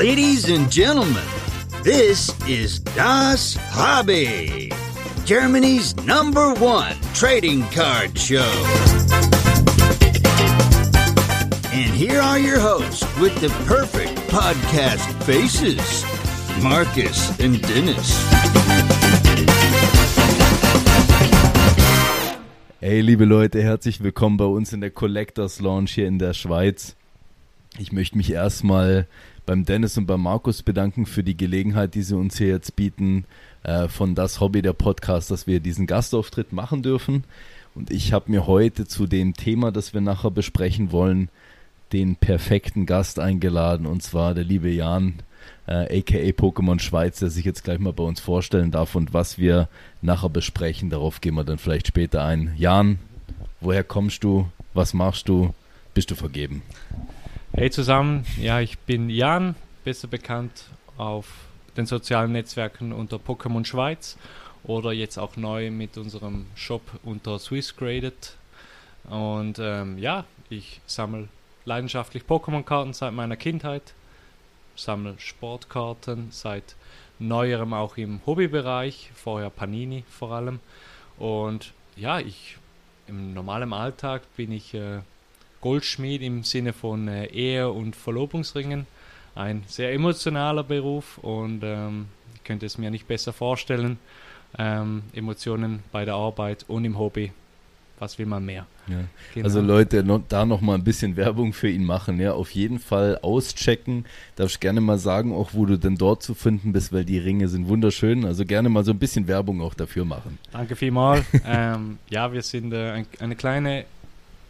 Ladies and gentlemen, this is Das Hobby, Germany's number one trading card show. And here are your hosts with the perfect podcast faces Marcus and Dennis. Hey, liebe Leute, herzlich willkommen bei uns in der Collectors Launch hier in der Schweiz. Ich möchte mich erstmal beim Dennis und beim Markus bedanken für die Gelegenheit, die sie uns hier jetzt bieten, äh, von Das Hobby der Podcast, dass wir diesen Gastauftritt machen dürfen. Und ich habe mir heute zu dem Thema, das wir nachher besprechen wollen, den perfekten Gast eingeladen, und zwar der liebe Jan, äh, aka Pokémon Schweiz, der sich jetzt gleich mal bei uns vorstellen darf und was wir nachher besprechen. Darauf gehen wir dann vielleicht später ein. Jan, woher kommst du? Was machst du? Bist du vergeben? Hey zusammen, ja, ich bin Jan, besser bekannt auf den sozialen Netzwerken unter Pokémon Schweiz oder jetzt auch neu mit unserem Shop unter Swissgraded. Und ähm, ja, ich sammle leidenschaftlich Pokémon-Karten seit meiner Kindheit, sammle Sportkarten seit neuerem auch im Hobbybereich, vorher Panini vor allem. Und ja, ich im normalen Alltag bin ich äh, Goldschmied im Sinne von äh, Ehe und Verlobungsringen. Ein sehr emotionaler Beruf und ähm, ich könnte es mir nicht besser vorstellen. Ähm, Emotionen bei der Arbeit und im Hobby. Was will man mehr? Ja. Genau. Also Leute, no, da noch mal ein bisschen Werbung für ihn machen. Ja, auf jeden Fall auschecken. Darf ich gerne mal sagen, auch wo du denn dort zu finden bist, weil die Ringe sind wunderschön. Also gerne mal so ein bisschen Werbung auch dafür machen. Danke vielmals. ähm, ja, wir sind äh, ein, eine kleine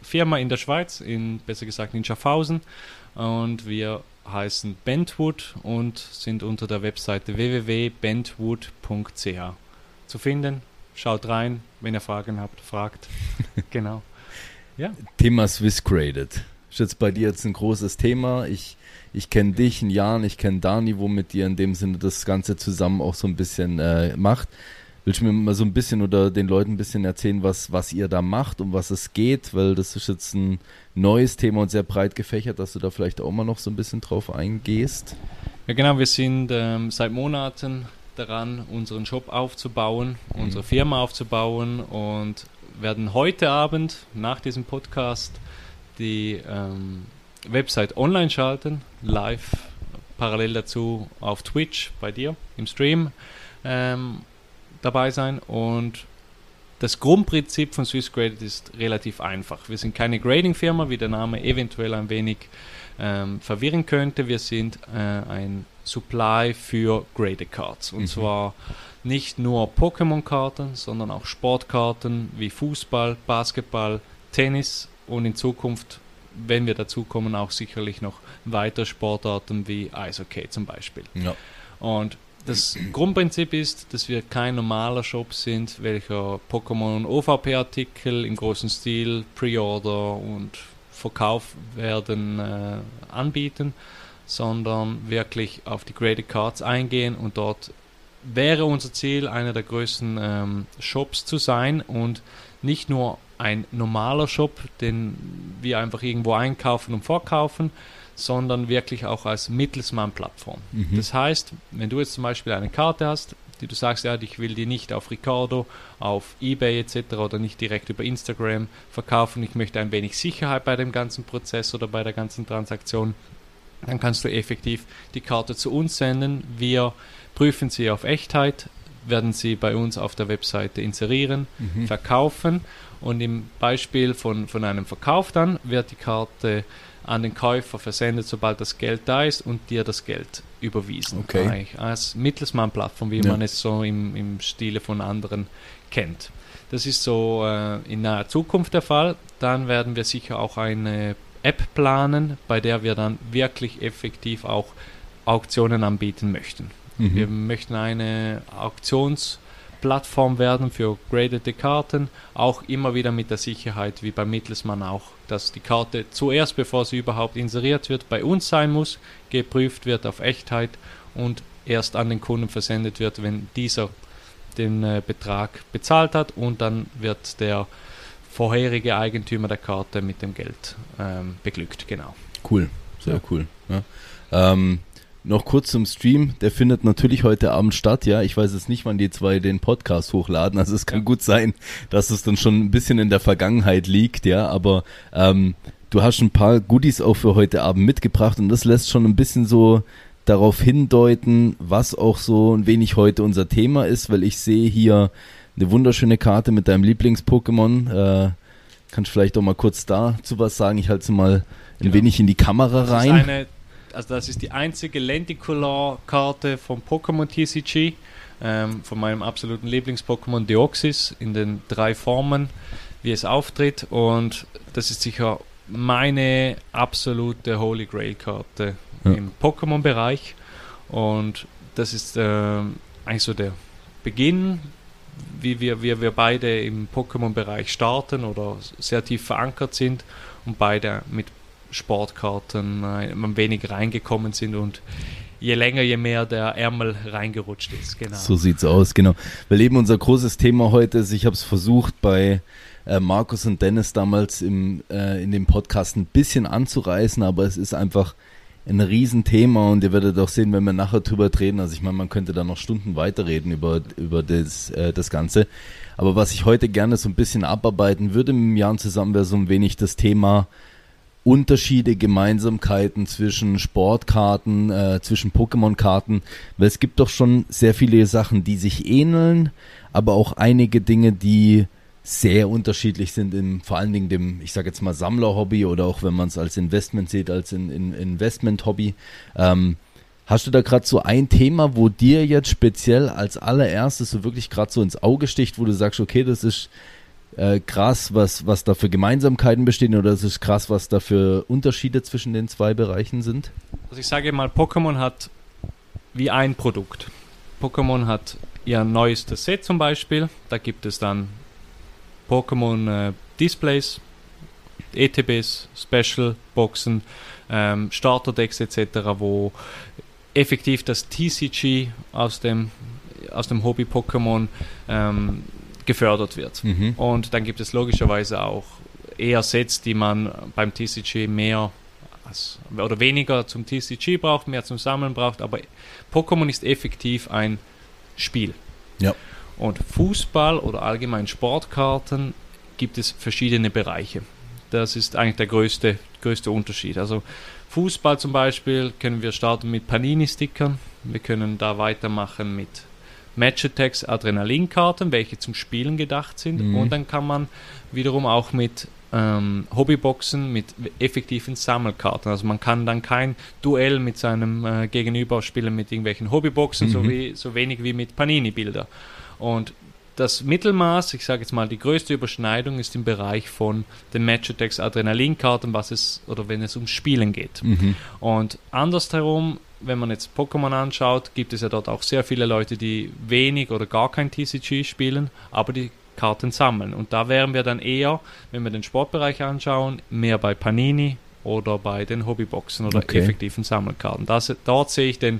Firma in der Schweiz, in besser gesagt in Schaffhausen. Und wir heißen Bentwood und sind unter der Webseite www.bentwood.ch zu finden. Schaut rein, wenn ihr Fragen habt, fragt. genau. Ja. Thema Swiss Graded. Ist jetzt bei dir jetzt ein großes Thema. Ich, ich kenne dich, ein Jan, ich kenne Dani, wo mit dir in dem Sinne das Ganze zusammen auch so ein bisschen äh, macht. Willst du mir mal so ein bisschen oder den Leuten ein bisschen erzählen, was, was ihr da macht, um was es geht? Weil das ist jetzt ein neues Thema und sehr breit gefächert, dass du da vielleicht auch mal noch so ein bisschen drauf eingehst. Ja, genau. Wir sind ähm, seit Monaten daran, unseren Shop aufzubauen, mhm. unsere Firma aufzubauen und werden heute Abend nach diesem Podcast die ähm, Website online schalten, live, parallel dazu auf Twitch bei dir im Stream. Ähm, dabei sein und das Grundprinzip von SwissGraded ist relativ einfach. Wir sind keine Grading-Firma, wie der Name eventuell ein wenig ähm, verwirren könnte. Wir sind äh, ein Supply für Graded Cards. Und mhm. zwar nicht nur Pokémon-Karten, sondern auch Sportkarten wie Fußball, Basketball, Tennis und in Zukunft, wenn wir dazu kommen, auch sicherlich noch weitere Sportarten wie Eishockey zum Beispiel. Ja. Und das Grundprinzip ist, dass wir kein normaler Shop sind, welcher Pokémon OVP-Artikel im großen Stil, Pre-Order und Verkauf werden äh, anbieten, sondern wirklich auf die Graded Cards eingehen und dort wäre unser Ziel, einer der größten ähm, Shops zu sein und nicht nur ein normaler Shop, den wir einfach irgendwo einkaufen und verkaufen, sondern wirklich auch als Mittelsmann-Plattform. Mhm. Das heißt, wenn du jetzt zum Beispiel eine Karte hast, die du sagst, ja, ich will die nicht auf Ricardo, auf eBay etc. oder nicht direkt über Instagram verkaufen, ich möchte ein wenig Sicherheit bei dem ganzen Prozess oder bei der ganzen Transaktion, dann kannst du effektiv die Karte zu uns senden. Wir prüfen sie auf Echtheit, werden sie bei uns auf der Webseite inserieren, mhm. verkaufen und im Beispiel von, von einem Verkauf dann wird die Karte an den Käufer versendet, sobald das Geld da ist und dir das Geld überwiesen. Okay. Als Mittelsmann-Plattform, wie ja. man es so im, im Stile von anderen kennt. Das ist so äh, in naher Zukunft der Fall. Dann werden wir sicher auch eine App planen, bei der wir dann wirklich effektiv auch Auktionen anbieten möchten. Mhm. Wir möchten eine Auktions- Plattform werden für gradete Karten, auch immer wieder mit der Sicherheit wie beim Mittelsmann auch, dass die Karte zuerst, bevor sie überhaupt inseriert wird, bei uns sein muss, geprüft wird auf Echtheit und erst an den Kunden versendet wird, wenn dieser den äh, Betrag bezahlt hat und dann wird der vorherige Eigentümer der Karte mit dem Geld ähm, beglückt, genau. Cool, sehr ja. cool. Ja. Ähm, noch kurz zum Stream. Der findet natürlich heute Abend statt, ja. Ich weiß jetzt nicht, wann die zwei den Podcast hochladen. Also es kann gut sein, dass es dann schon ein bisschen in der Vergangenheit liegt, ja. Aber ähm, du hast ein paar Goodies auch für heute Abend mitgebracht und das lässt schon ein bisschen so darauf hindeuten, was auch so ein wenig heute unser Thema ist, weil ich sehe hier eine wunderschöne Karte mit deinem Lieblings-Pokémon. Äh, kannst du vielleicht auch mal kurz dazu was sagen? Ich halte sie mal ein genau. wenig in die Kamera rein also das ist die einzige Lenticular-Karte vom Pokémon TCG, ähm, von meinem absoluten Lieblings-Pokémon Deoxys in den drei Formen, wie es auftritt. Und das ist sicher meine absolute Holy Grail-Karte ja. im Pokémon-Bereich. Und das ist äh, eigentlich so der Beginn, wie wir, wie wir beide im Pokémon-Bereich starten oder sehr tief verankert sind und beide mit Sportkarten äh, ein wenig reingekommen sind und je länger, je mehr der Ärmel reingerutscht ist. Genau. So sieht's aus, genau. Weil eben unser großes Thema heute ist, ich habe es versucht bei äh, Markus und Dennis damals im, äh, in dem Podcast ein bisschen anzureißen, aber es ist einfach ein Riesenthema und ihr werdet auch sehen, wenn wir nachher drüber reden. Also ich meine, man könnte da noch Stunden weiterreden über, über das, äh, das Ganze. Aber was ich heute gerne so ein bisschen abarbeiten würde dem Jan zusammen, wäre so ein wenig das Thema Unterschiede, Gemeinsamkeiten zwischen Sportkarten, äh, zwischen Pokémon-Karten, weil es gibt doch schon sehr viele Sachen, die sich ähneln, aber auch einige Dinge, die sehr unterschiedlich sind, im, vor allen Dingen dem, ich sage jetzt mal Sammler-Hobby oder auch wenn man es als Investment sieht, als in, in Investment-Hobby. Ähm, hast du da gerade so ein Thema, wo dir jetzt speziell als allererstes so wirklich gerade so ins Auge sticht, wo du sagst, okay, das ist äh, krass, was, was da für Gemeinsamkeiten bestehen oder ist es krass, was da für Unterschiede zwischen den zwei Bereichen sind? Also ich sage mal, Pokémon hat wie ein Produkt. Pokémon hat ihr neuestes Set zum Beispiel. Da gibt es dann Pokémon äh, Displays, ETBs, Special Boxen, ähm, Starterdecks etc., wo effektiv das TCG aus dem, aus dem Hobby Pokémon ähm, gefördert wird. Mhm. Und dann gibt es logischerweise auch eher Sets, die man beim TCG mehr als, oder weniger zum TCG braucht, mehr zum Sammeln braucht. Aber Pokémon ist effektiv ein Spiel. Ja. Und Fußball oder allgemein Sportkarten gibt es verschiedene Bereiche. Das ist eigentlich der größte, größte Unterschied. Also Fußball zum Beispiel können wir starten mit Panini-Stickern. Wir können da weitermachen mit Match-Attacks Adrenalinkarten, welche zum Spielen gedacht sind. Mhm. Und dann kann man wiederum auch mit ähm, Hobbyboxen mit effektiven Sammelkarten. Also man kann dann kein Duell mit seinem äh, Gegenüber spielen mit irgendwelchen Hobbyboxen, mhm. so, wie, so wenig wie mit Panini-Bilder. Und das Mittelmaß, ich sage jetzt mal, die größte Überschneidung ist im Bereich von den Match-Attacks Adrenalinkarten, was es oder wenn es ums Spielen geht. Mhm. Und andersherum wenn man jetzt Pokémon anschaut, gibt es ja dort auch sehr viele Leute, die wenig oder gar kein TCG spielen, aber die Karten sammeln. Und da wären wir dann eher, wenn wir den Sportbereich anschauen, mehr bei Panini oder bei den Hobbyboxen oder okay. effektiven Sammelkarten. Das, dort sehe ich den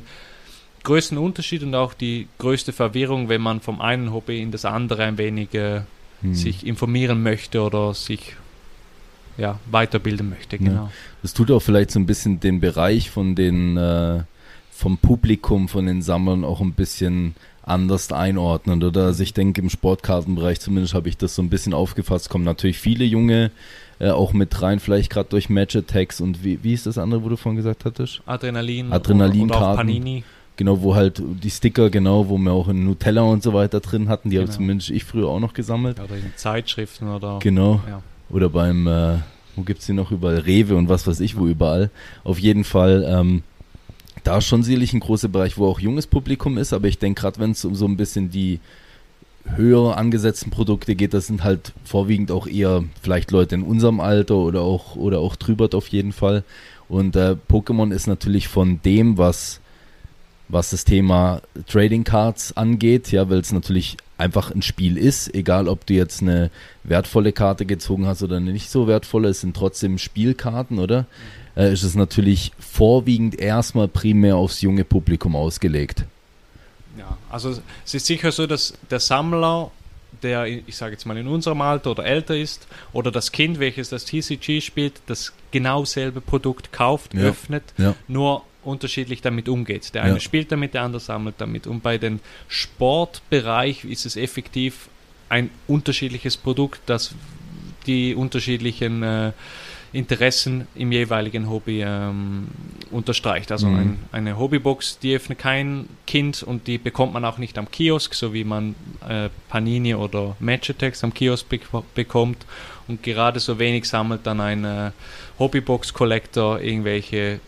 größten Unterschied und auch die größte Verwirrung, wenn man vom einen Hobby in das andere ein wenig äh, hm. sich informieren möchte oder sich ja, weiterbilden möchte. Genau. Ja. Das tut auch vielleicht so ein bisschen den Bereich von den äh, vom Publikum, von den Sammlern auch ein bisschen anders einordnen. Oder also ich denke, im Sportkartenbereich zumindest habe ich das so ein bisschen aufgefasst, kommen natürlich viele junge äh, auch mit rein, vielleicht gerade durch Match Attacks und wie, wie ist das andere, wo du vorhin gesagt hattest? Adrenalin. Adrenalinkarten. Panini. Genau, wo halt die Sticker, genau, wo wir auch in Nutella und so weiter drin hatten, die genau. habe zumindest ich früher auch noch gesammelt. Oder in Zeitschriften oder. Genau. Ja. Oder beim, äh, wo gibt es die noch überall? Rewe und was weiß ich, wo überall. Auf jeden Fall, ähm, da ist schon sicherlich ein großer Bereich, wo auch junges Publikum ist, aber ich denke, gerade wenn es um so ein bisschen die höher angesetzten Produkte geht, das sind halt vorwiegend auch eher vielleicht Leute in unserem Alter oder auch oder auch drüber auf jeden Fall. Und äh, Pokémon ist natürlich von dem, was was das Thema Trading Cards angeht, ja, weil es natürlich einfach ein Spiel ist, egal ob du jetzt eine wertvolle Karte gezogen hast oder eine nicht so wertvolle, es sind trotzdem Spielkarten, oder? Äh, ist es natürlich vorwiegend erstmal primär aufs junge Publikum ausgelegt. Ja, also es ist sicher so, dass der Sammler, der, ich sage jetzt mal in unserem Alter oder älter ist, oder das Kind, welches das TCG spielt, das genau selbe Produkt kauft, ja. öffnet, ja. nur unterschiedlich damit umgeht. Der eine Ja. spielt damit, der andere sammelt damit. Und bei dem Sportbereich ist es effektiv ein unterschiedliches Produkt, das die unterschiedlichen äh, Interessen im jeweiligen Hobby ähm, unterstreicht. Also Mhm. ein, eine Hobbybox, die öffnet kein Kind und die bekommt man auch nicht am Kiosk, so wie man äh, Panini oder Matchatex am Kiosk bek- bekommt. Und gerade so wenig sammelt dann ein äh, Hobbybox-Collector irgendwelche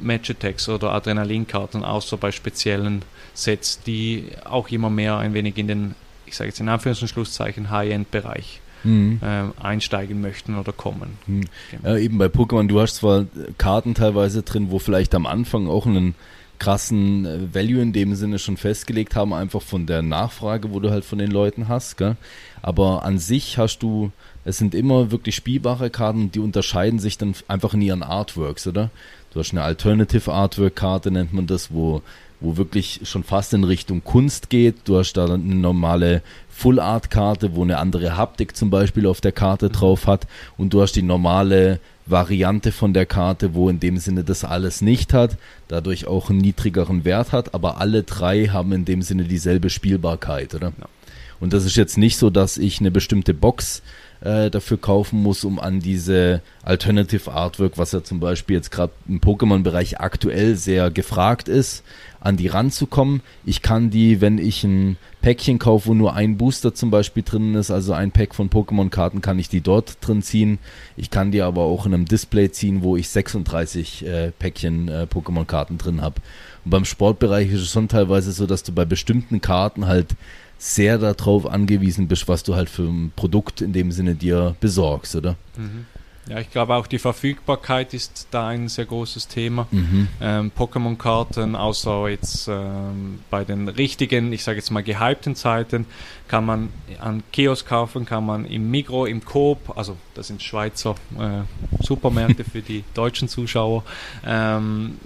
Matchatex oder Adrenalinkarten, außer bei speziellen Sets, die auch immer mehr ein wenig in den, ich sage jetzt in Anführungs- und Schlusszeichen, High-End-Bereich Mhm. ähm, einsteigen möchten oder kommen. Mhm. Genau. Ja, eben bei Pokémon, du hast zwar Karten teilweise drin, wo vielleicht am Anfang auch einen krassen äh, Value in dem Sinne schon festgelegt haben, einfach von der Nachfrage, wo du halt von den Leuten hast, gell? Aber an sich hast du, es sind immer wirklich spielbare Karten, die unterscheiden sich dann einfach in ihren Artworks, oder? Du hast eine Alternative Artwork Karte, nennt man das, wo, wo wirklich schon fast in Richtung Kunst geht. Du hast da eine normale Full Art Karte, wo eine andere Haptik zum Beispiel auf der Karte drauf hat. Und du hast die normale Variante von der Karte, wo in dem Sinne das alles nicht hat, dadurch auch einen niedrigeren Wert hat, aber alle drei haben in dem Sinne dieselbe Spielbarkeit, oder? Ja. Und das ist jetzt nicht so, dass ich eine bestimmte Box äh, dafür kaufen muss, um an diese Alternative Artwork, was ja zum Beispiel jetzt gerade im Pokémon-Bereich aktuell sehr gefragt ist, an die ranzukommen. Ich kann die, wenn ich ein Päckchen kaufe, wo nur ein Booster zum Beispiel drin ist, also ein Pack von Pokémon-Karten, kann ich die dort drin ziehen. Ich kann die aber auch in einem Display ziehen, wo ich 36 äh, Päckchen äh, Pokémon-Karten drin habe. Und beim Sportbereich ist es schon teilweise so, dass du bei bestimmten Karten halt sehr darauf angewiesen bist, was du halt für ein Produkt in dem Sinne dir besorgst, oder? Mhm. Ja, ich glaube auch die Verfügbarkeit ist da ein sehr großes Thema. Mhm. Ähm, Pokémon-Karten, außer jetzt ähm, bei den richtigen, ich sage jetzt mal gehypten Zeiten, kann man an Kiosk kaufen, kann man im Migro, im Coop, also das sind Schweizer äh, Supermärkte für die deutschen Zuschauer, ähm,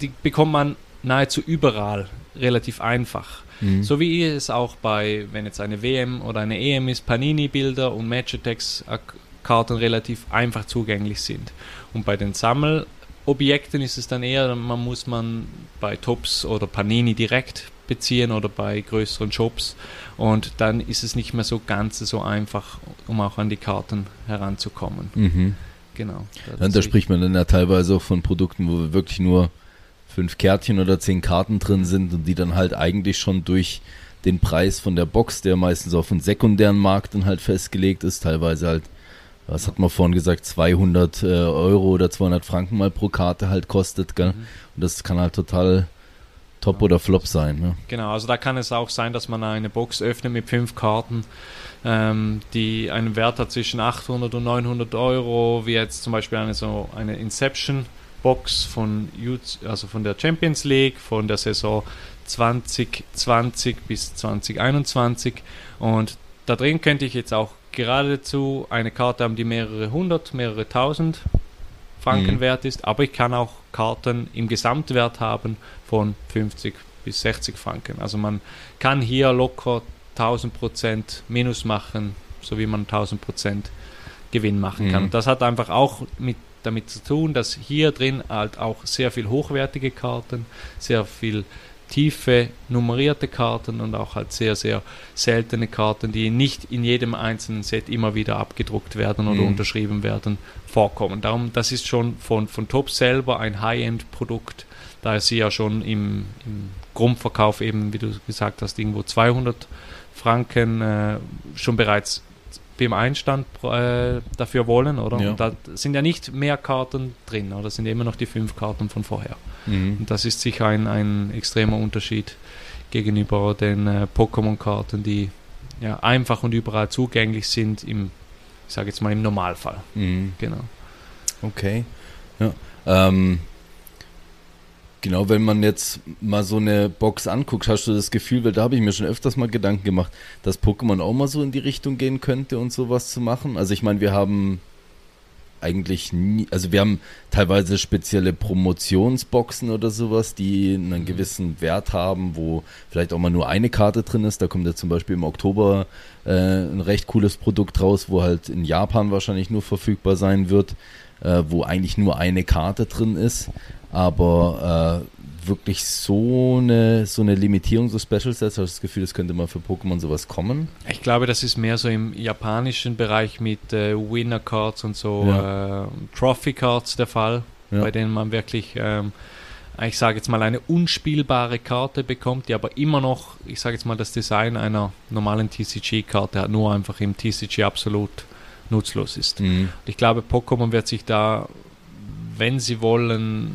die bekommt man nahezu überall relativ einfach. Mhm. So wie es auch bei, wenn jetzt eine WM oder eine EM ist, Panini-Bilder und Matchatex-Karten relativ einfach zugänglich sind. Und bei den Sammelobjekten ist es dann eher, man muss man bei Tops oder Panini direkt beziehen oder bei größeren Shops und dann ist es nicht mehr so ganz so einfach, um auch an die Karten heranzukommen. Mhm. Genau. Da spricht man dann ja teilweise auch von Produkten, wo wirklich nur fünf Kärtchen oder zehn Karten drin sind und die dann halt eigentlich schon durch den Preis von der Box, der meistens auf dem sekundären Markt dann halt festgelegt ist, teilweise halt, was hat man vorhin gesagt, 200 äh, Euro oder 200 Franken mal pro Karte halt kostet, gell? Mhm. Und das kann halt total top oder flop sein, ne? Genau, also da kann es auch sein, dass man eine Box öffnet mit fünf Karten, ähm, die einen Wert hat zwischen 800 und 900 Euro, wie jetzt zum Beispiel eine so eine Inception Box von, also von der Champions League, von der Saison 2020 bis 2021 und da drin könnte ich jetzt auch geradezu eine Karte haben, die mehrere hundert, mehrere tausend Franken Mhm. wert ist, aber ich kann auch Karten im Gesamtwert haben von 50 bis 60 Franken. Also man kann hier locker 1000 Prozent Minus machen, so wie man 1000 Prozent Gewinn machen kann. Mhm. Und das hat einfach auch mit, damit zu tun, dass hier drin halt auch sehr viel hochwertige Karten, sehr viel tiefe nummerierte Karten und auch halt sehr, sehr seltene Karten, die nicht in jedem einzelnen Set immer wieder abgedruckt werden oder Mhm. unterschrieben werden, vorkommen. Darum, das ist schon von, von Top selber ein High-End-Produkt, da sie ja schon im, im Grundverkauf eben, wie du gesagt hast, irgendwo 200 Franken äh, schon bereits beim Einstand äh, dafür wollen, oder? Ja. Und da sind ja nicht mehr Karten drin, oder? Das sind immer noch die fünf Karten von vorher. Mhm. Und das ist sicher ein, ein extremer Unterschied gegenüber den äh, Pokémon-Karten, die ja einfach und überall zugänglich sind, im, ich sage jetzt mal im Normalfall. Mhm. Genau. Okay. Ja. Ähm, genau, wenn man jetzt mal so eine Box anguckt, hast du das Gefühl, weil da habe ich mir schon öfters mal Gedanken gemacht, dass Pokémon auch mal so in die Richtung gehen könnte und sowas zu machen. Also ich meine, wir haben eigentlich nie, also wir haben teilweise spezielle Promotionsboxen oder sowas, die einen gewissen Wert haben, wo vielleicht auch mal nur eine Karte drin ist. Da kommt ja zum Beispiel im Oktober äh, ein recht cooles Produkt raus, wo halt in Japan wahrscheinlich nur verfügbar sein wird. Äh, wo eigentlich nur eine Karte drin ist, aber äh, wirklich so eine, so eine Limitierung, so Special Sets, habe ich das Gefühl, das könnte mal für Pokémon sowas kommen. Ich glaube, das ist mehr so im japanischen Bereich mit äh, Winner Cards und so Ja. äh, Trophy Cards der Fall, Ja. bei denen man wirklich, ähm, ich sage jetzt mal, eine unspielbare Karte bekommt, die aber immer noch, ich sage jetzt mal, das Design einer normalen TCG-Karte hat, nur einfach im TCG absolut nutzlos ist. Mhm. Ich glaube, Pokémon wird sich da, wenn sie wollen,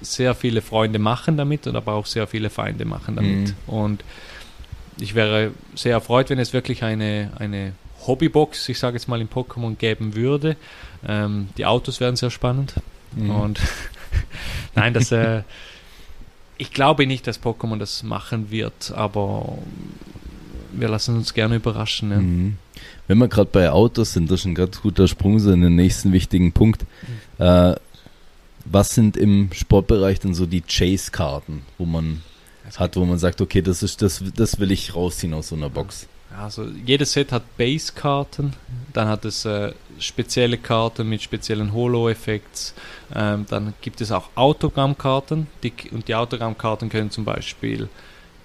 sehr viele Freunde machen damit und aber auch sehr viele Feinde machen damit. Mhm. Und ich wäre sehr erfreut, wenn es wirklich eine, eine Hobbybox, ich sage jetzt mal, in Pokémon geben würde. Ähm, die Autos wären sehr spannend. Mhm. Und nein, das äh, ich glaube nicht, dass Pokémon das machen wird, aber wir lassen uns gerne überraschen. Ja. Mhm. Wenn wir gerade bei Autos sind, das ist ein ganz guter Sprung so in den nächsten wichtigen Punkt. Äh, was sind im Sportbereich denn so die Chase-Karten, wo man hat, wo man sagt, okay, das ist das, das will ich rausziehen aus so einer Box. Also jedes Set hat Base-Karten, dann hat es äh, spezielle Karten mit speziellen Holo-Effekts, ähm, dann gibt es auch Autogrammkarten die, und die Autogrammkarten können zum Beispiel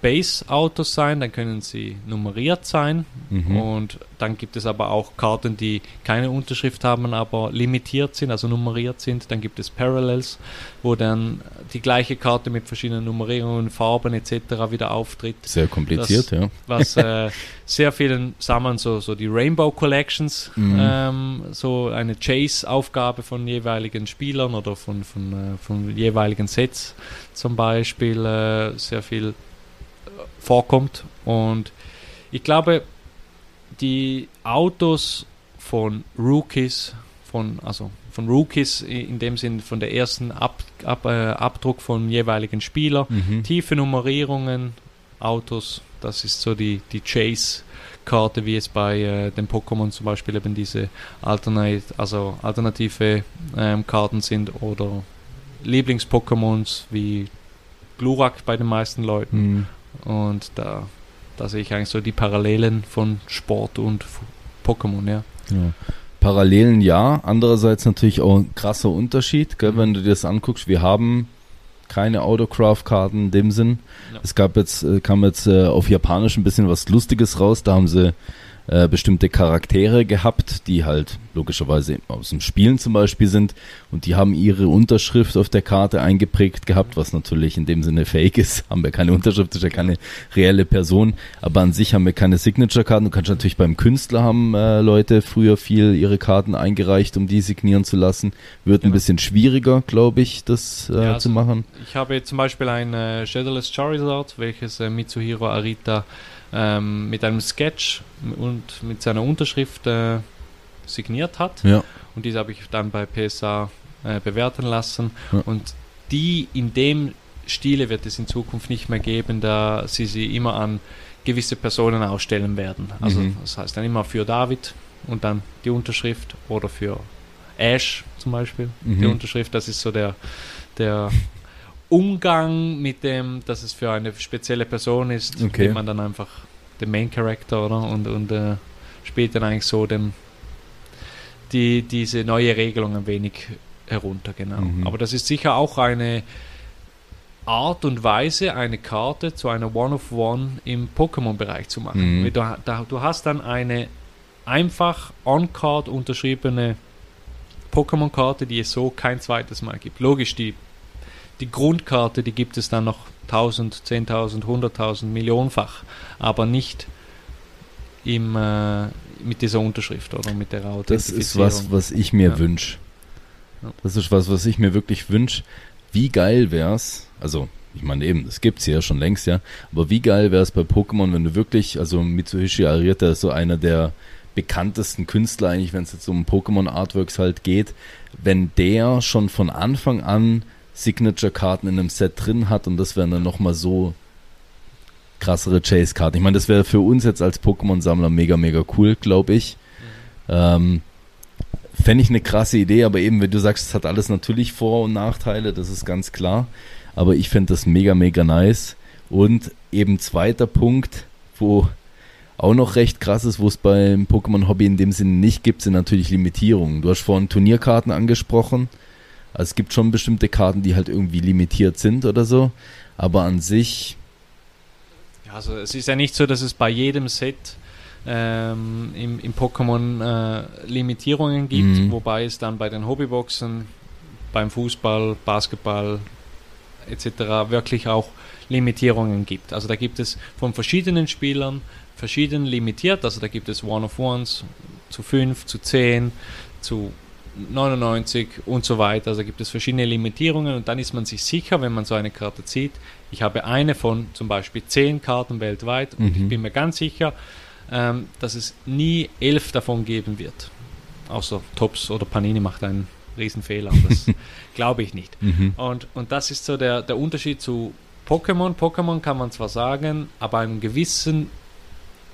Base-Autos sein, dann können sie nummeriert sein Mhm. und dann gibt es aber auch Karten, die keine Unterschrift haben, aber limitiert sind, also nummeriert sind. Dann gibt es Parallels, wo dann die gleiche Karte mit verschiedenen Nummerierungen, Farben etc. wieder auftritt Sehr kompliziert, ja. was äh, sehr vielen Sammlern so, so die Rainbow Collections, Mhm. ähm, so eine Chase-Aufgabe von jeweiligen Spielern oder von, von, äh, von jeweiligen Sets zum Beispiel äh, sehr viel vorkommt. Und ich glaube, die Autos von Rookies, von, also von Rookies in dem Sinn von der ersten Ab, Ab, äh, Abdruck vom jeweiligen Spieler, Mhm. tiefe Nummerierungen, Autos, das ist so die, die Chase-Karte, wie es bei äh, den Pokémon zum Beispiel eben diese Alternate, also alternative ähm, Karten sind oder Lieblings-Pokémons wie Glurak bei den meisten Leuten. Mhm. Und da, da sehe ich eigentlich so die Parallelen von Sport und Pokémon, ja. Ja. Parallelen ja, andererseits natürlich auch ein krasser Unterschied, gell, wenn du dir das anguckst. Wir haben keine Autograph-Karten in dem Sinn. Ja. Es gab jetzt, äh, kam jetzt äh, auf Japanisch ein bisschen was Lustiges raus. Da haben sie äh, bestimmte Charaktere gehabt, die halt logischerweise aus dem Spielen zum Beispiel sind und die haben ihre Unterschrift auf der Karte eingeprägt gehabt, was natürlich in dem Sinne fake ist. Haben wir keine Unterschrift, ist ja keine reelle Person, aber an sich haben wir keine Signature-Karten. Du kannst natürlich beim Künstler haben äh, Leute früher viel ihre Karten eingereicht, um die signieren zu lassen. Wird ein Genau. bisschen schwieriger, glaube ich, das äh, Ja, also- zu machen. Ich habe zum Beispiel ein äh, Shadowless Charizard, welches äh, Mitsuhiro Arita ähm, mit einem Sketch und mit seiner Unterschrift äh, signiert hat. Ja. Und diese habe ich dann bei PSA äh, bewerten lassen. Ja. Und die in dem Stile wird es in Zukunft nicht mehr geben, da sie sie immer an gewisse Personen ausstellen werden. Also Mhm. das heißt dann immer für David und dann die Unterschrift oder für Ash zum Beispiel Mhm. die Unterschrift. Das ist so der, der Umgang mit dem, dass es für eine spezielle Person ist, Okay. nimmt man dann einfach den Main Character oder und, und äh, spielt dann eigentlich so den, die, diese neue Regelung ein wenig herunter, genau. Mhm. Aber das ist sicher auch eine Art und Weise, eine Karte zu einer One-of-One im Pokémon-Bereich zu machen. Mhm. Du, da, du hast dann eine einfach on-card unterschriebene Pokémon-Karte, die es so kein zweites Mal gibt. Logisch, die, die Grundkarte, die gibt es dann noch 1000, 10.000, 100.000, Millionenfach, aber nicht im, äh, mit dieser Unterschrift oder mit der Das ist was, was ich mir Ja. wünsche. Das ist was, was ich mir wirklich wünsche. Wie geil wär's, also ich meine eben, das gibt's ja schon längst, ja, aber wie geil wär's bei Pokémon, wenn du wirklich, also Mitsuhishi Arita ist so einer der bekanntesten Künstler eigentlich, wenn es jetzt um Pokémon Artworks halt geht, wenn der schon von Anfang an Signature-Karten in einem Set drin hat und das wären dann nochmal so krassere Chase-Karten. Ich meine, das wäre für uns jetzt als Pokémon-Sammler mega, mega cool, glaube ich. Ähm, Fände ich eine krasse Idee, aber eben, wenn du sagst, es hat alles natürlich Vor- und Nachteile, das ist ganz klar. Aber ich fände das mega, mega nice. Und eben zweiter Punkt, wo auch noch recht krass ist, wo es beim Pokémon Hobby in dem Sinne nicht gibt, sind natürlich Limitierungen. Du hast vorhin Turnierkarten angesprochen. Also es gibt schon bestimmte Karten, die halt irgendwie limitiert sind oder so. Aber an sich. Ja, also es ist ja nicht so, dass es bei jedem Set ähm, im, im Pokémon äh, Limitierungen gibt, Mhm. wobei es dann bei den Hobbyboxen, beim Fußball, Basketball etc. wirklich auch Limitierungen gibt. Also da gibt es von verschiedenen Spielern verschieden limitiert, also da gibt es One-of-Ones zu 5, zu 10, zu 99 und so weiter. Also gibt es verschiedene Limitierungen und dann ist man sich sicher, wenn man so eine Karte zieht, ich habe eine von zum Beispiel 10 Karten weltweit und Mhm. ich bin mir ganz sicher, ähm, dass es nie elf davon geben wird. Außer Tops oder Panini macht einen Riesenfehler. Das glaube ich nicht. Mhm. Und, und das ist so der, der Unterschied zu Pokémon. Pokémon kann man zwar sagen, aber einem gewissen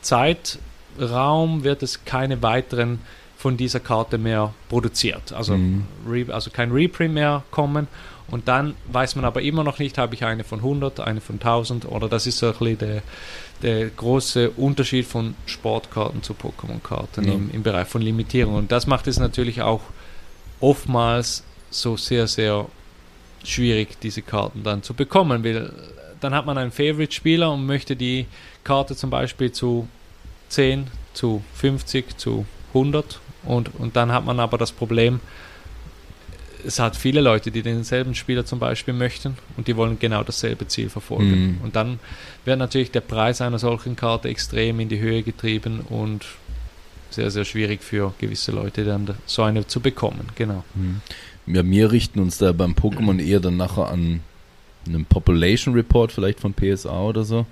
Zeitraum wird es keine weiteren von dieser Karte mehr produziert. Also, Mhm. re, also kein Reprint mehr kommen. Und dann weiß man aber immer noch nicht, habe ich eine von 100, eine von 1000 oder das ist so ein bisschen der, der große Unterschied von Sportkarten zu Pokémon-Karten Ja. im, im Bereich von Limitierung. Und das macht es natürlich auch oftmals so sehr, sehr schwierig, diese Karten dann zu bekommen. Weil dann hat man einen Favorite-Spieler und möchte die Karte zum Beispiel zu 10, zu 50, zu 100 und, und dann hat man aber das Problem, es hat viele Leute, die denselben Spieler zum Beispiel möchten und die wollen genau dasselbe Ziel verfolgen. Mhm. Und dann wird natürlich der Preis einer solchen Karte extrem in die Höhe getrieben und sehr, sehr schwierig für gewisse Leute dann so eine zu bekommen. Genau. Mhm. Ja, wir richten uns da beim Pokémon eher dann nachher an einen Population Report vielleicht von PSA oder so.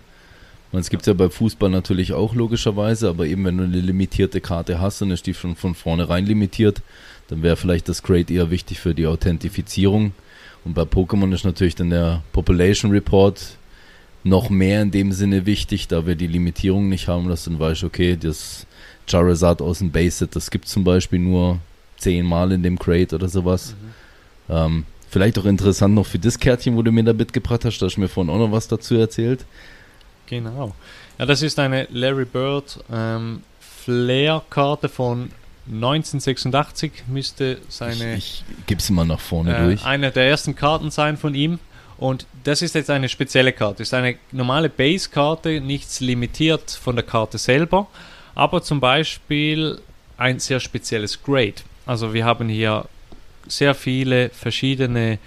Und es gibt ja bei Fußball natürlich auch logischerweise, aber eben wenn du eine limitierte Karte hast und ist die schon von vornherein limitiert, dann wäre vielleicht das Grade eher wichtig für die Authentifizierung. Und bei Pokémon ist natürlich dann der Population Report noch mehr in dem Sinne wichtig, da wir die Limitierung nicht haben, dass dann weißt, okay, das Charizard aus dem Base-Set, das gibt zum Beispiel nur zehnmal in dem Crate oder sowas. Ähm, vielleicht auch interessant noch für das Kärtchen, wo du mir da mitgebracht hast, da hast du mir vorhin auch noch was dazu erzählt. Genau. Ja, das ist eine Larry Bird ähm, Flair-Karte von 1986, müsste seine Ich, ich gebe sie mal nach vorne äh, durch. eine der ersten Karten sein von ihm. Und das ist jetzt eine spezielle Karte. Ist eine normale Base-Karte, nichts limitiert von der Karte selber, aber zum Beispiel ein sehr spezielles Grade. Also wir haben hier sehr viele verschiedene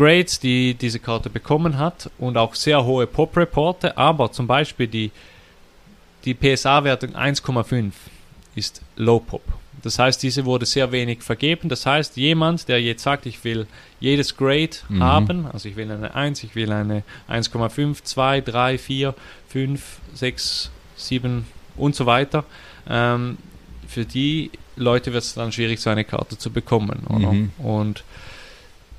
Grades, die diese Karte bekommen hat und auch sehr hohe Pop-Reporte, aber zum Beispiel die, die PSA-Wertung 1,5 ist Low Pop. Das heißt, diese wurde sehr wenig vergeben. Das heißt, jemand, der jetzt sagt, ich will jedes Grade Mhm. haben, also ich will eine 1, ich will eine 1,5, 2, 3, 4, 5, 6, 7 und so weiter, ähm, für die Leute wird es dann schwierig, so eine Karte zu bekommen. Mhm. Und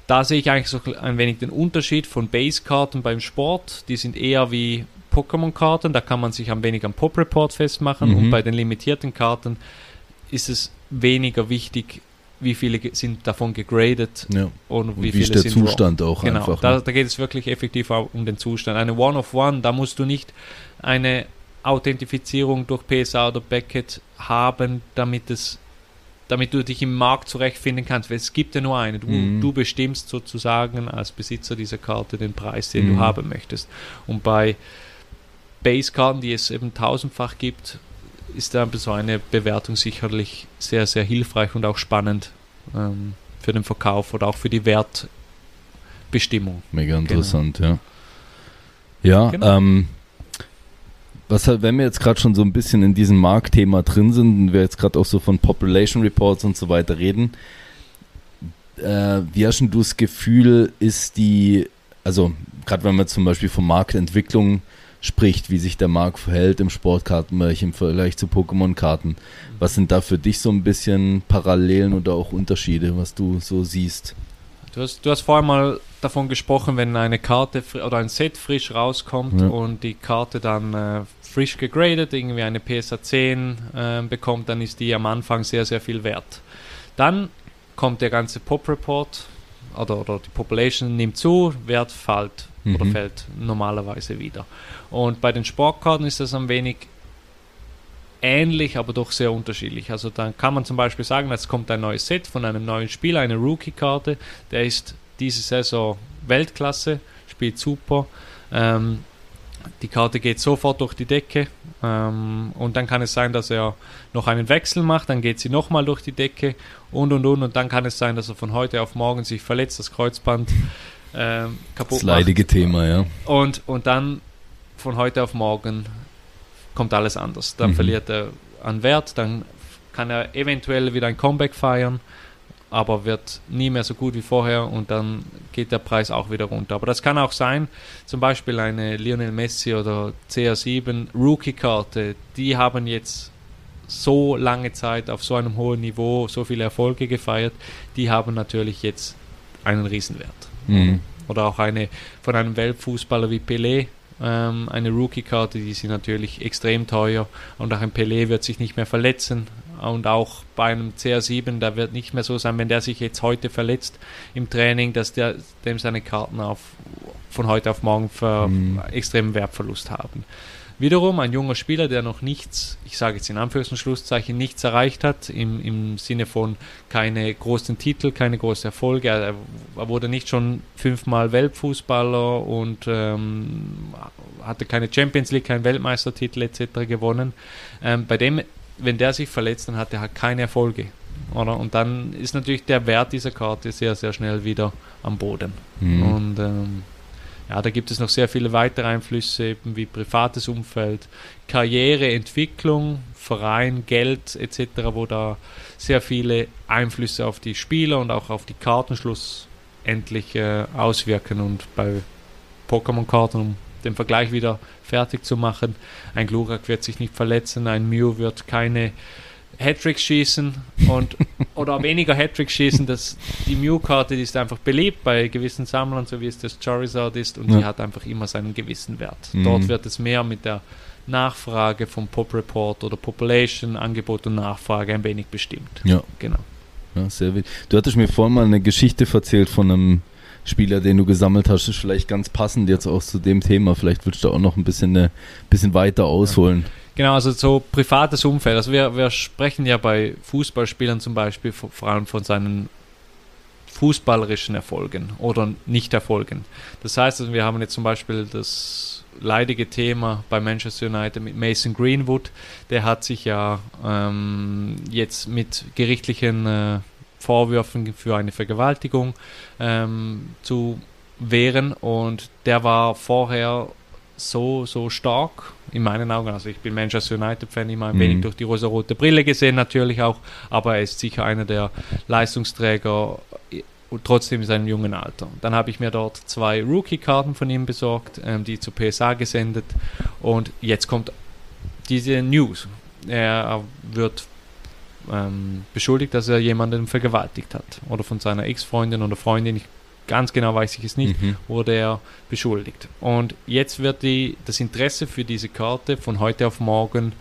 da sehe ich eigentlich so ein wenig den Unterschied von Base-Karten beim Sport. Die sind eher wie Pokémon-Karten, da kann man sich ein wenig am Pop-Report festmachen. Mhm. Und bei den limitierten Karten ist es weniger wichtig, wie viele sind davon gegradet Ja. und, Und wie wie, viele ist der sind raw. Zustand auch Genau, einfach. da, ne? da geht es wirklich effektiv auch um den Zustand. Eine One-of-One, da musst du nicht eine Authentifizierung durch PSA oder Beckett haben, damit es damit du dich im Markt zurechtfinden kannst, weil es gibt ja nur eine. Du, Mhm. du bestimmst sozusagen als Besitzer dieser Karte den Preis, den Mhm. du haben möchtest. Und bei Base-Karten, die es eben tausendfach gibt, ist da so eine Bewertung sicherlich sehr, sehr hilfreich und auch spannend ähm, für den Verkauf oder auch für die Wertbestimmung. Mega interessant, ja. Ja, Genau. ähm, was halt, wenn wir jetzt gerade schon so ein bisschen in diesem Marktthema drin sind und wir jetzt gerade auch so von Population Reports und so weiter reden, äh, wie hast du das Gefühl, ist die, also gerade wenn man zum Beispiel von Marktentwicklung spricht, wie sich der Markt verhält im Sportkartenbereich im Vergleich zu Pokémon-Karten, was sind da für dich so ein bisschen Parallelen oder auch Unterschiede, was du so siehst? Du hast, du hast vorher mal davon gesprochen, wenn eine Karte oder ein Set frisch rauskommt Ja. und die Karte dann äh, frisch gegradet, irgendwie eine PSA 10 äh, bekommt, dann ist die am Anfang sehr, sehr viel wert. Dann kommt der ganze Pop-Report oder, oder die Population nimmt zu, Wert fällt oder Mhm. fällt normalerweise wieder. Und bei den Sportkarten ist das ein wenig ähnlich, aber doch sehr unterschiedlich. Also dann kann man zum Beispiel sagen, es kommt ein neues Set von einem neuen Spieler, eine Rookie-Karte, der ist diese Saison Weltklasse, spielt super. Ähm, die Karte geht sofort durch die Decke ähm, und dann kann es sein, dass er noch einen Wechsel macht, dann geht sie nochmal durch die Decke und und und und dann kann es sein, dass er von heute auf morgen sich verletzt, das Kreuzband ähm, kaputt das leidige macht. Thema, ja. Und, und dann von heute auf morgen kommt alles anders. Dann Mhm. verliert er an Wert, dann kann er eventuell wieder ein Comeback feiern, aber wird nie mehr so gut wie vorher und dann geht der Preis auch wieder runter. Aber das kann auch sein, zum Beispiel eine Lionel Messi oder CR7 Rookie-Karte, die haben jetzt so lange Zeit auf so einem hohen Niveau so viele Erfolge gefeiert, die haben natürlich jetzt einen Riesenwert. Mhm. Oder auch eine von einem Weltfußballer wie Pelé, ähm, eine Rookie-Karte, die sind natürlich extrem teuer und auch ein Pelé wird sich nicht mehr verletzen und auch bei einem CR7, da wird nicht mehr so sein, wenn der sich jetzt heute verletzt im Training, dass der, dem seine Karten auf, von heute auf morgen für Mhm. extremen Wertverlust haben. Wiederum ein junger Spieler, der noch nichts, ich sage jetzt in Anführungs- und Schlusszeichen, nichts erreicht hat, im, im Sinne von keine großen Titel, keine großen Erfolge. Er, er wurde nicht schon fünfmal Weltfußballer und ähm, hatte keine Champions League, keinen Weltmeistertitel etc. gewonnen. Ähm, bei dem, wenn der sich verletzt, dann hat er halt keine Erfolge. Oder? Und dann ist natürlich der Wert dieser Karte sehr, sehr schnell wieder am Boden. Mhm. Und ähm, ja, da gibt es noch sehr viele weitere Einflüsse, eben wie privates Umfeld, Karriere, Entwicklung, Verein, Geld etc., wo da sehr viele Einflüsse auf die Spieler und auch auf die Karten schlussendlich äh, auswirken. Und bei Pokémon-Karten, um den Vergleich wieder fertig zu machen, ein Glurak wird sich nicht verletzen, ein Mew wird keine Hattricks schießen und oder weniger Hattricks schießen. Das, die Mew-Karte die ist einfach beliebt bei gewissen Sammlern, so wie es das Charizard ist, und Ja. die hat einfach immer seinen gewissen Wert. Mhm. Dort wird es mehr mit der Nachfrage vom Pop Report oder Population, Angebot und Nachfrage ein wenig bestimmt. Ja. Genau. Ja, sehr wild. Du hattest mir vorhin mal eine Geschichte erzählt von einem Spieler, den du gesammelt hast. Ist vielleicht ganz passend jetzt auch zu dem Thema. Vielleicht willst du auch noch ein bisschen, eine, bisschen weiter ausholen. Genau, also so privates Umfeld. Also wir, wir sprechen ja bei Fußballspielern zum Beispiel vor vor allem von seinen fußballerischen Erfolgen oder Nicht-Erfolgen. Das heißt, also wir haben jetzt zum Beispiel das leidige Thema bei Manchester United mit Mason Greenwood. Der hat sich ja ähm, jetzt mit gerichtlichen äh, Vorwürfen für eine Vergewaltigung ähm, zu wehren und der war vorher so, so stark in meinen Augen. Also ich bin Manchester United-Fan, immer ein Mhm. wenig durch die rosa-rote Brille gesehen natürlich auch, aber er ist sicher einer der Leistungsträger und trotzdem in seinem jungen Alter. Dann habe ich mir dort zwei Rookie-Karten von ihm besorgt, ähm, die zu PSA gesendet und jetzt kommt diese News. Er wird ähm, beschuldigt, dass er jemanden vergewaltigt hat oder von seiner Ex-Freundin oder Freundin, ich, ganz genau weiß ich es nicht, Mhm. wurde er beschuldigt. Und jetzt wird die, das Interesse für diese Karte von heute auf morgen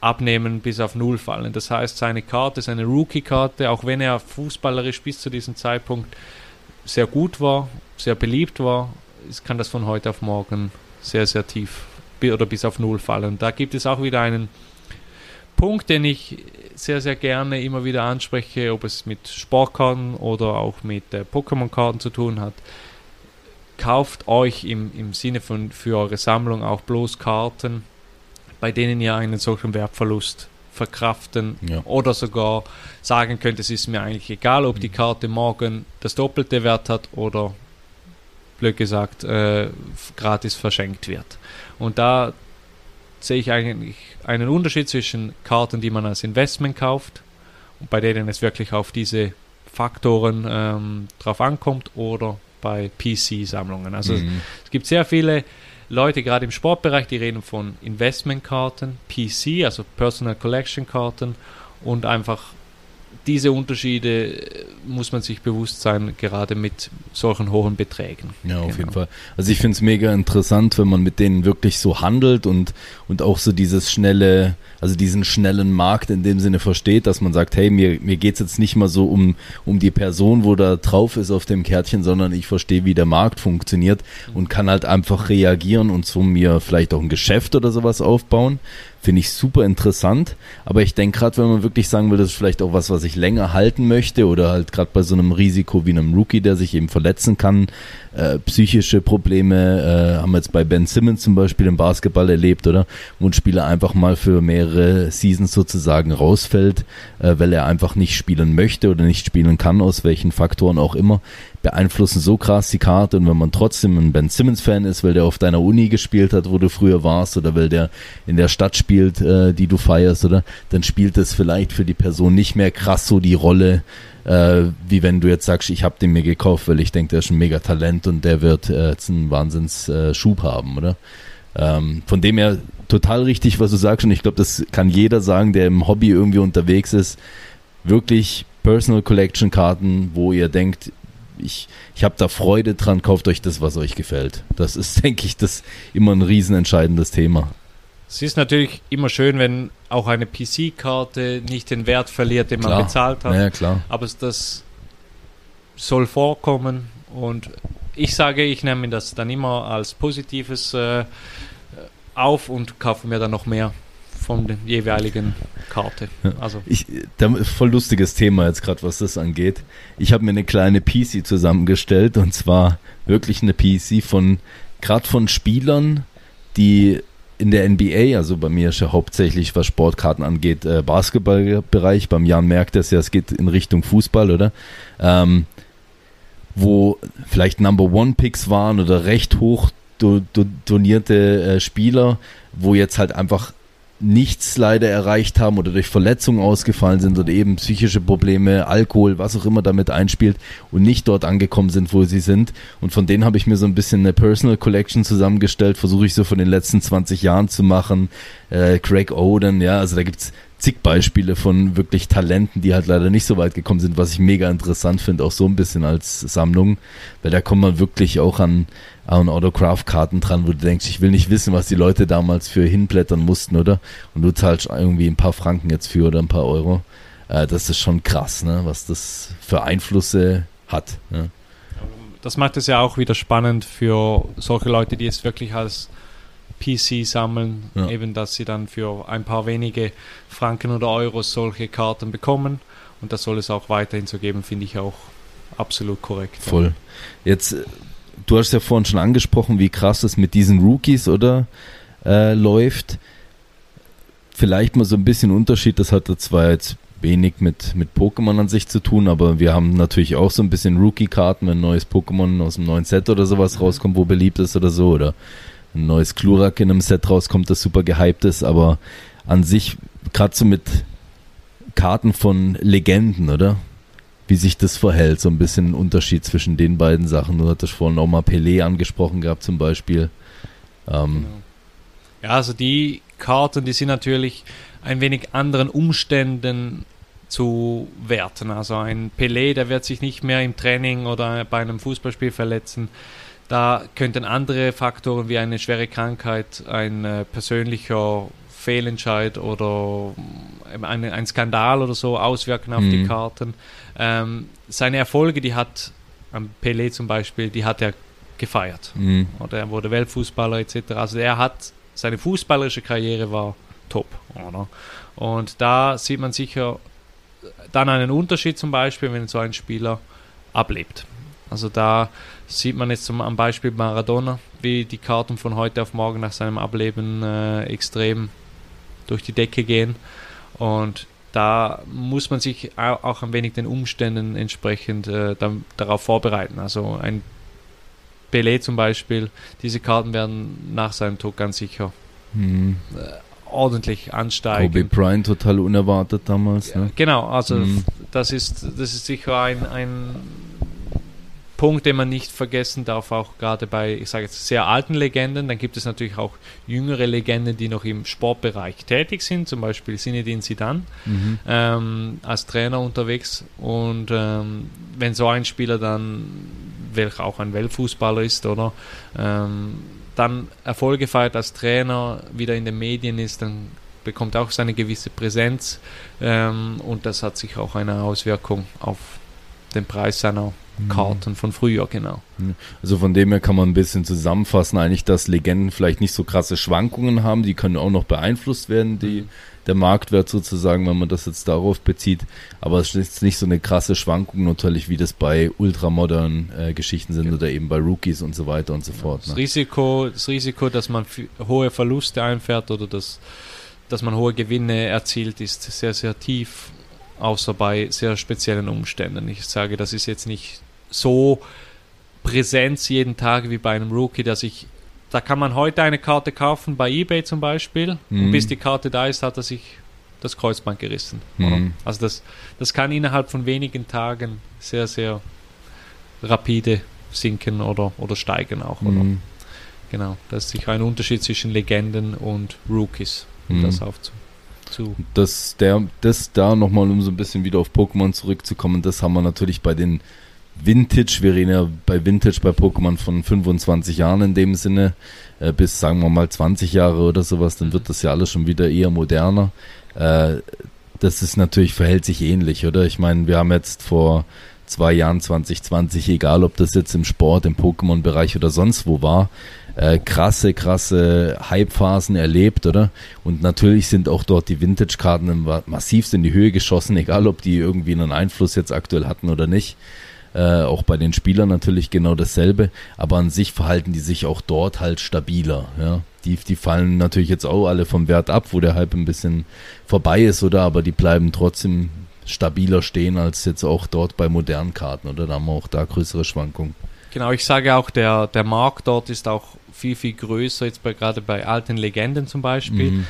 abnehmen bis auf Null fallen. Das heißt, seine Karte, seine Rookie-Karte, auch wenn er fußballerisch bis zu diesem Zeitpunkt sehr gut war, sehr beliebt war, es kann das von heute auf morgen sehr, sehr tief oder bis auf Null fallen. Da gibt es auch wieder einen Punkt, den ich sehr, sehr gerne immer wieder anspreche, ob es mit Sportkarten oder auch mit äh, Pokémon-Karten zu tun hat. Kauft euch im, im Sinne von für eure Sammlung auch bloß Karten, bei denen ihr einen solchen Wertverlust verkraften Ja. oder sogar sagen könnt, es ist mir eigentlich egal, ob die Karte morgen das doppelte Wert hat oder blöd gesagt äh, gratis verschenkt wird. Und da sehe ich eigentlich einen Unterschied zwischen Karten, die man als Investment kauft und bei denen es wirklich auf diese Faktoren ähm, drauf ankommt oder bei PC-Sammlungen. Also Mhm. es gibt sehr viele Leute, gerade im Sportbereich, die reden von Investmentkarten, PC, also Personal Collection Karten und einfach diese Unterschiede äh, muss man sich bewusst sein, gerade mit solchen hohen Beträgen. Ja, auf Genau. jeden Fall. Also ich finde es mega interessant, wenn man mit denen wirklich so handelt und, und auch so dieses schnelle, also diesen schnellen Markt in dem Sinne versteht, dass man sagt, hey, mir, mir geht's jetzt nicht mal so um, um die Person, wo da drauf ist auf dem Kärtchen, sondern ich verstehe, wie der Markt funktioniert und kann halt einfach reagieren und so mir vielleicht auch ein Geschäft oder sowas aufbauen. Finde ich super interessant, aber ich denke gerade, wenn man wirklich sagen will, das ist vielleicht auch was, was ich länger halten möchte oder halt gerade bei so einem Risiko wie einem Rookie, der sich eben verletzen kann, äh, psychische Probleme, äh, haben wir jetzt bei Ben Simmons zum Beispiel im Basketball erlebt, oder? Wo ein Spieler einfach mal für mehrere Seasons sozusagen rausfällt, äh, weil er einfach nicht spielen möchte oder nicht spielen kann, aus welchen Faktoren auch immer beeinflussen so krass die Karte und wenn man trotzdem ein Ben Simmons Fan ist, weil der auf deiner Uni gespielt hat, wo du früher warst oder weil der in der Stadt spielt, äh, die du feierst, oder dann spielt es vielleicht für die Person nicht mehr krass so die Rolle, äh, wie wenn du jetzt sagst, ich habe den mir gekauft, weil ich denke, der ist ein mega Talent und der wird äh, jetzt einen Wahnsinns äh, Schub haben, oder? Ähm, von dem her total richtig, was du sagst und ich glaube, das kann jeder sagen, der im Hobby irgendwie unterwegs ist. Wirklich Personal Collection Karten, wo ihr denkt, ich, ich habe da Freude dran, kauft euch das, was euch gefällt. Das ist, denke ich, das immer ein riesenentscheidendes Thema. Es ist natürlich immer schön, wenn auch eine PC-Karte nicht den Wert verliert, den klar. man bezahlt hat. Ja, klar. Aber das soll vorkommen und ich sage, ich nehme das dann immer als Positives äh, auf und kaufe mir dann noch mehr von der jeweiligen Karte. Also. Ich, voll lustiges Thema jetzt gerade, was das angeht. Ich habe mir eine kleine PC zusammengestellt und zwar wirklich eine PC von gerade von Spielern, die in der NBA, also bei mir ist ja hauptsächlich, was Sportkarten angeht, äh, Basketballbereich. Beim Jan merkt es ja, es geht in Richtung Fußball, oder? Ähm, wo vielleicht Number One Picks waren oder recht hoch do, do, donierte äh, Spieler, wo jetzt halt einfach nichts leider erreicht haben oder durch Verletzungen ausgefallen sind oder eben psychische Probleme, Alkohol, was auch immer damit einspielt und nicht dort angekommen sind, wo sie sind. Und von denen habe ich mir so ein bisschen eine Personal Collection zusammengestellt, versuche ich so von den letzten 20 Jahren zu machen. Äh, Craig Oden, ja, also da gibt's zig Beispiele von wirklich Talenten, die halt leider nicht so weit gekommen sind, was ich mega interessant finde, auch so ein bisschen als Sammlung, weil da kommt man wirklich auch an, an Autograph-Karten dran, wo du denkst, ich will nicht wissen, was die Leute damals für hinblättern mussten, oder? Und du zahlst irgendwie ein paar Franken jetzt für oder ein paar Euro. Äh, das ist schon krass, ne? was das für Einflüsse hat. Ne? Das macht es ja auch wieder spannend für solche Leute, die es wirklich als PC sammeln, ja. eben dass sie dann für ein paar wenige Franken oder Euros solche Karten bekommen. Und das soll es auch weiterhin so geben, finde ich auch absolut korrekt. Voll. Jetzt, äh, du hast ja vorhin schon angesprochen, wie krass es mit diesen Rookies, oder? Äh, läuft. Vielleicht mal so ein bisschen Unterschied, das hat zwar jetzt wenig mit, mit Pokémon an sich zu tun, aber wir haben natürlich auch so ein bisschen Rookie-Karten, wenn ein neues Pokémon aus dem neuen Set oder sowas mhm. rauskommt, wo beliebt ist oder so, oder ein neues Klurak in einem Set rauskommt, das super gehypt ist, aber an sich, gerade so mit Karten von Legenden, oder? Wie sich das verhält, so ein bisschen ein Unterschied zwischen den beiden Sachen. Du hattest vorhin auch mal Pelé angesprochen gehabt, zum Beispiel. Ähm, genau. Ja, also die Karten, die sind natürlich ein wenig anderen Umständen zu werten. Also ein Pelé, der wird sich nicht mehr im Training oder bei einem Fußballspiel verletzen. Da könnten andere Faktoren wie eine schwere Krankheit, ein äh, persönlicher Fehlentscheid oder ähm, ein, ein, Skandal oder so auswirken auf mhm. die Karten. Ähm, seine Erfolge, die hat am Pelé zum Beispiel, die hat er gefeiert. Mhm. Oder er wurde Weltfußballer etc. Also er hat seine fußballerische Karriere war top. Oder? Und da sieht man sicher dann einen Unterschied zum Beispiel, wenn so ein Spieler ablebt. Also da sieht man jetzt zum, am Beispiel Maradona, wie die Karten von heute auf morgen nach seinem Ableben äh, extrem durch die Decke gehen. Und da muss man sich auch ein wenig den Umständen entsprechend äh, dann, darauf vorbereiten. Also ein Pelé zum Beispiel, diese Karten werden nach seinem Tod ganz sicher mhm. äh, ordentlich ansteigen. Kobe Bryant total unerwartet damals. Ne? Genau, also mhm. das ist das ist sicher ein, ein Punkt, den man nicht vergessen darf, auch gerade bei, ich sage jetzt, sehr alten Legenden. Dann gibt es natürlich auch jüngere Legenden, die noch im Sportbereich tätig sind, zum Beispiel Sinedin Sidan mhm. ähm, als Trainer unterwegs. Und ähm, wenn so ein Spieler dann, welcher auch ein Weltfußballer ist, oder ähm, dann Erfolge feiert als Trainer, wieder in den Medien ist, dann bekommt auch seine gewisse Präsenz ähm, und das hat sich auch eine Auswirkung auf den Preis seiner Karten von früher, genau. Also von dem her kann man ein bisschen zusammenfassen, eigentlich, dass Legenden vielleicht nicht so krasse Schwankungen haben, die können auch noch beeinflusst werden, die, mhm. der Marktwert sozusagen, wenn man das jetzt darauf bezieht. Aber es ist nicht so eine krasse Schwankung natürlich, wie das bei ultramodernen äh, Geschichten sind ja. oder eben bei Rookies und so weiter und so fort. Das, ne? Risiko, das Risiko, dass man hohe Verluste einfährt oder das, dass man hohe Gewinne erzielt, ist sehr, sehr tief außer bei sehr speziellen Umständen. Ich sage, das ist jetzt nicht so Präsenz jeden Tag wie bei einem Rookie, dass ich da kann man heute eine Karte kaufen bei eBay zum Beispiel mhm. und bis die Karte da ist, hat er sich das Kreuzband gerissen. Mhm. Also das, das kann innerhalb von wenigen Tagen sehr, sehr rapide sinken oder, oder steigen auch. Mhm. Oder? Genau, das ist sicher ein Unterschied zwischen Legenden und Rookies, um das mhm. aufzunehmen zu. Das, der, das da nochmal, um so ein bisschen wieder auf Pokémon zurückzukommen, das haben wir natürlich bei den Vintage, wir reden ja bei Vintage bei Pokémon von 25 Jahren in dem Sinne, äh, bis sagen wir mal 20 Jahre oder sowas, dann wird das ja alles schon wieder eher moderner. Äh, das ist natürlich, verhält sich ähnlich, oder? Ich meine, wir haben jetzt vor zwei Jahren 2020, egal ob das jetzt im Sport, im Pokémon-Bereich oder sonst wo war, äh, krasse, krasse Hype-Phasen erlebt, oder? Und natürlich sind auch dort die Vintage-Karten massivst in die Höhe geschossen, egal ob die irgendwie einen Einfluss jetzt aktuell hatten oder nicht. Äh, auch bei den Spielern natürlich genau dasselbe, aber an sich verhalten die sich auch dort halt stabiler, ja. Die, die fallen natürlich jetzt auch alle vom Wert ab, wo der Hype ein bisschen vorbei ist, oder? Aber die bleiben trotzdem stabiler stehen als jetzt auch dort bei modernen Karten, oder? Da haben wir auch da größere Schwankungen. Genau, ich sage auch, der, der Markt dort ist auch viel, viel größer, jetzt bei, gerade bei alten Legenden zum Beispiel. Mhm.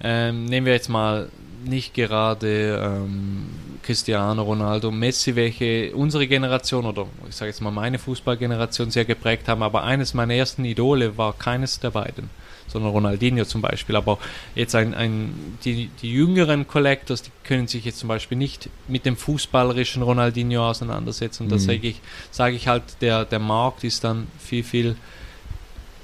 Ähm, nehmen wir jetzt mal nicht gerade ähm, Cristiano Ronaldo, Messi, welche unsere Generation oder ich sage jetzt mal meine Fußballgeneration sehr geprägt haben, aber eines meiner ersten Idole war keines der beiden sondern Ronaldinho zum Beispiel. Aber jetzt ein, ein, die, die jüngeren Collectors, die können sich jetzt zum Beispiel nicht mit dem fußballerischen Ronaldinho auseinandersetzen. Und mhm. da sage ich, sage ich halt, der, der Markt ist dann viel, viel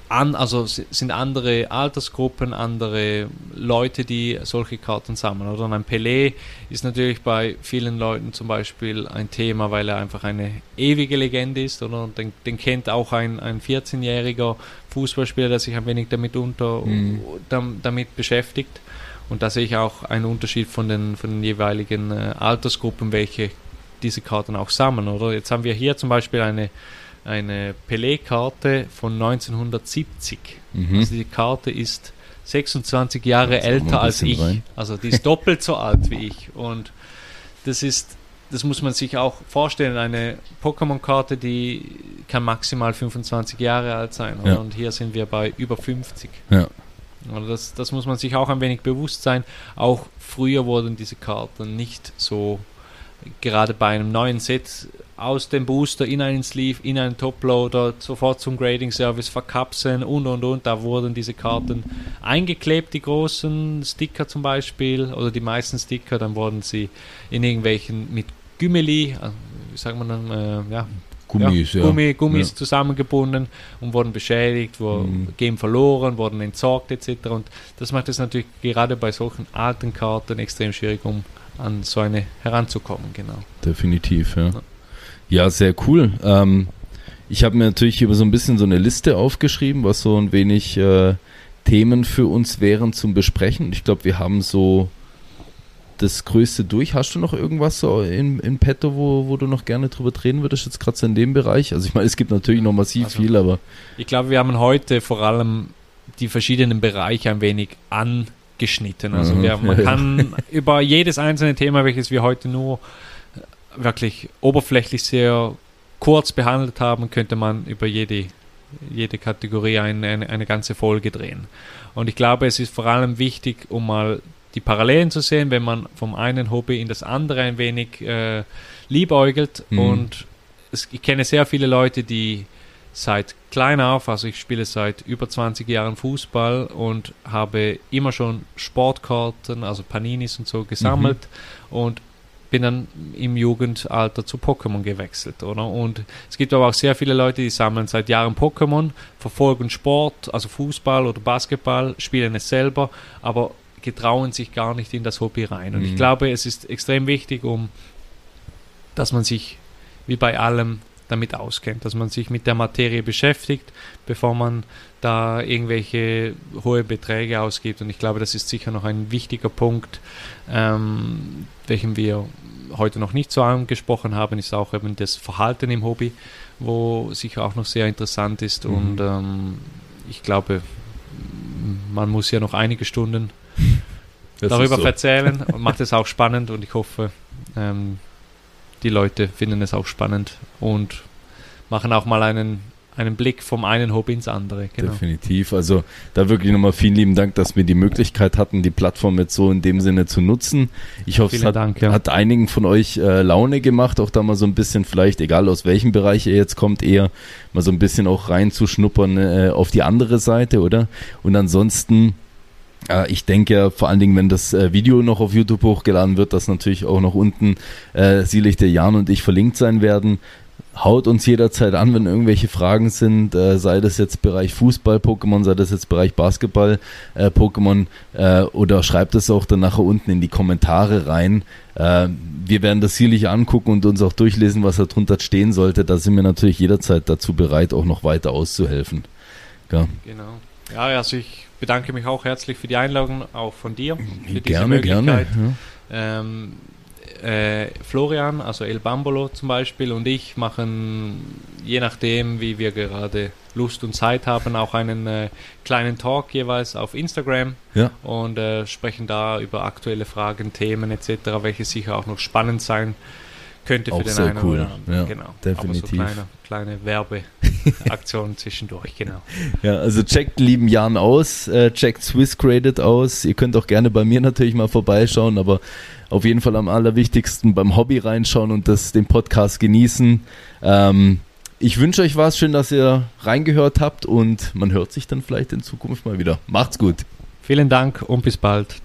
an, also sind andere Altersgruppen, andere Leute, die solche Karten sammeln. Oder ein Pelé ist natürlich bei vielen Leuten zum Beispiel ein Thema, weil er einfach eine ewige Legende ist. Oder den, den kennt auch ein, ein 14-jähriger Fußballspieler, der sich ein wenig damit unter mhm. damit beschäftigt. Und da sehe ich auch einen Unterschied von den, von den jeweiligen äh, Altersgruppen, welche diese Karten auch sammeln. Oder jetzt haben wir hier zum Beispiel eine eine Pelé-Karte von 1970. Mhm. Also die Karte ist 26 Jahre älter als ich. Rein. Also die ist doppelt so alt wie ich. Und das ist, das muss man sich auch vorstellen, eine Pokémon-Karte, die kann maximal 25 Jahre alt sein. Ja. Und hier sind wir bei über 50. Ja. Also das, das muss man sich auch ein wenig bewusst sein. Auch früher wurden diese Karten nicht so, gerade bei einem neuen Set, aus dem Booster in einen Sleeve, in einen Toploader, sofort zum Grading Service verkapseln und und und. Da wurden diese Karten eingeklebt, die großen Sticker zum Beispiel, oder die meisten Sticker, dann wurden sie in irgendwelchen mit Gümmeli, äh, wie sagt man dann, äh, ja, Gummis, ja, Gummi, Gummis ja. zusammengebunden und wurden beschädigt, wurden, mhm. gehen verloren, wurden entsorgt etc. Und das macht es natürlich gerade bei solchen alten Karten extrem schwierig, um an so eine heranzukommen, genau. Definitiv, ja. ja. Ja, sehr cool. Ähm, ich habe mir natürlich über so ein bisschen so eine Liste aufgeschrieben, was so ein wenig äh, Themen für uns wären zum Besprechen. Ich glaube, wir haben so das Größte durch. Hast du noch irgendwas so in, in petto, wo, wo du noch gerne drüber reden würdest, jetzt gerade so in dem Bereich? Also ich meine, es gibt natürlich noch massiv also, viel, aber... Ich glaube, wir haben heute vor allem die verschiedenen Bereiche ein wenig angeschnitten. Also wir, man kann über jedes einzelne Thema, welches wir heute nur wirklich oberflächlich sehr kurz behandelt haben, könnte man über jede, jede Kategorie eine, eine, eine ganze Folge drehen. Und ich glaube, es ist vor allem wichtig, um mal die Parallelen zu sehen, wenn man vom einen Hobby in das andere ein wenig äh, liebäugelt. Mhm. Und es, ich kenne sehr viele Leute, die seit klein auf, also ich spiele seit über 20 Jahren Fußball und habe immer schon Sportkarten, also Paninis und so gesammelt. Mhm. Und bin dann im Jugendalter zu Pokémon gewechselt, oder? Und es gibt aber auch sehr viele Leute, die sammeln seit Jahren Pokémon, verfolgen Sport, also Fußball oder Basketball, spielen es selber, aber getrauen sich gar nicht in das Hobby rein. Und mhm. ich glaube, es ist extrem wichtig, um dass man sich wie bei allem damit auskennt, dass man sich mit der Materie beschäftigt, bevor man da irgendwelche hohe Beträge ausgibt. Und ich glaube, das ist sicher noch ein wichtiger Punkt, ähm, welchen wir heute noch nicht so angesprochen haben, ist auch eben das Verhalten im Hobby, wo sicher auch noch sehr interessant ist. Mhm. Und ähm, ich glaube, man muss ja noch einige Stunden das darüber so. erzählen und macht es auch spannend und ich hoffe, ähm, die Leute finden es auch spannend und machen auch mal einen einen Blick vom einen Hobby ins andere. Genau. Definitiv. Also da wirklich nochmal vielen lieben Dank, dass wir die Möglichkeit hatten, die Plattform jetzt so in dem Sinne zu nutzen. Ich hoffe, Vielen es hat, Dank, ja. hat, einigen von euch äh, Laune gemacht, auch da mal so ein bisschen vielleicht, egal aus welchem Bereich ihr jetzt kommt, eher mal so ein bisschen auch reinzuschnuppern äh, auf die andere Seite, oder? Und ansonsten ich denke vor allen Dingen, wenn das äh, Video noch auf YouTube hochgeladen wird, dass natürlich auch noch unten äh, sicherlich der Jan und ich verlinkt sein werden haut uns jederzeit an, wenn irgendwelche Fragen sind, äh, sei das jetzt Bereich Fußball-Pokémon, sei das jetzt Bereich Basketball-Pokémon äh, äh, oder schreibt es auch dann nachher unten in die Kommentare rein. Äh, wir werden das sicherlich angucken und uns auch durchlesen, was da drunter stehen sollte. Da sind wir natürlich jederzeit dazu bereit, auch noch weiter auszuhelfen. Ja. Genau. Ja, also ich bedanke mich auch herzlich für die Einladung, auch von dir. Für gerne, gerne. Ja. Ähm, äh, Florian, also El Bambolo zum Beispiel, und ich machen, je nachdem, wie wir gerade Lust und Zeit haben, auch einen äh, kleinen Talk jeweils auf Instagram ja. und äh, sprechen da über aktuelle Fragen, Themen etc., welche sicher auch noch spannend sein könnte für auch den sehr einen cool. oder anderen. Ja, genau. Definitiv. Aber so kleine, kleine Werbeaktionen zwischendurch, genau. Ja, also checkt lieben Jan aus, äh, checkt Swiss Graded aus. Ihr könnt auch gerne bei mir natürlich mal vorbeischauen, aber auf jeden Fall am allerwichtigsten beim Hobby reinschauen und das, den Podcast genießen. Ähm, ich wünsche euch was, schön, dass ihr reingehört habt und man hört sich dann vielleicht in Zukunft mal wieder. Macht's gut. Vielen Dank und bis bald.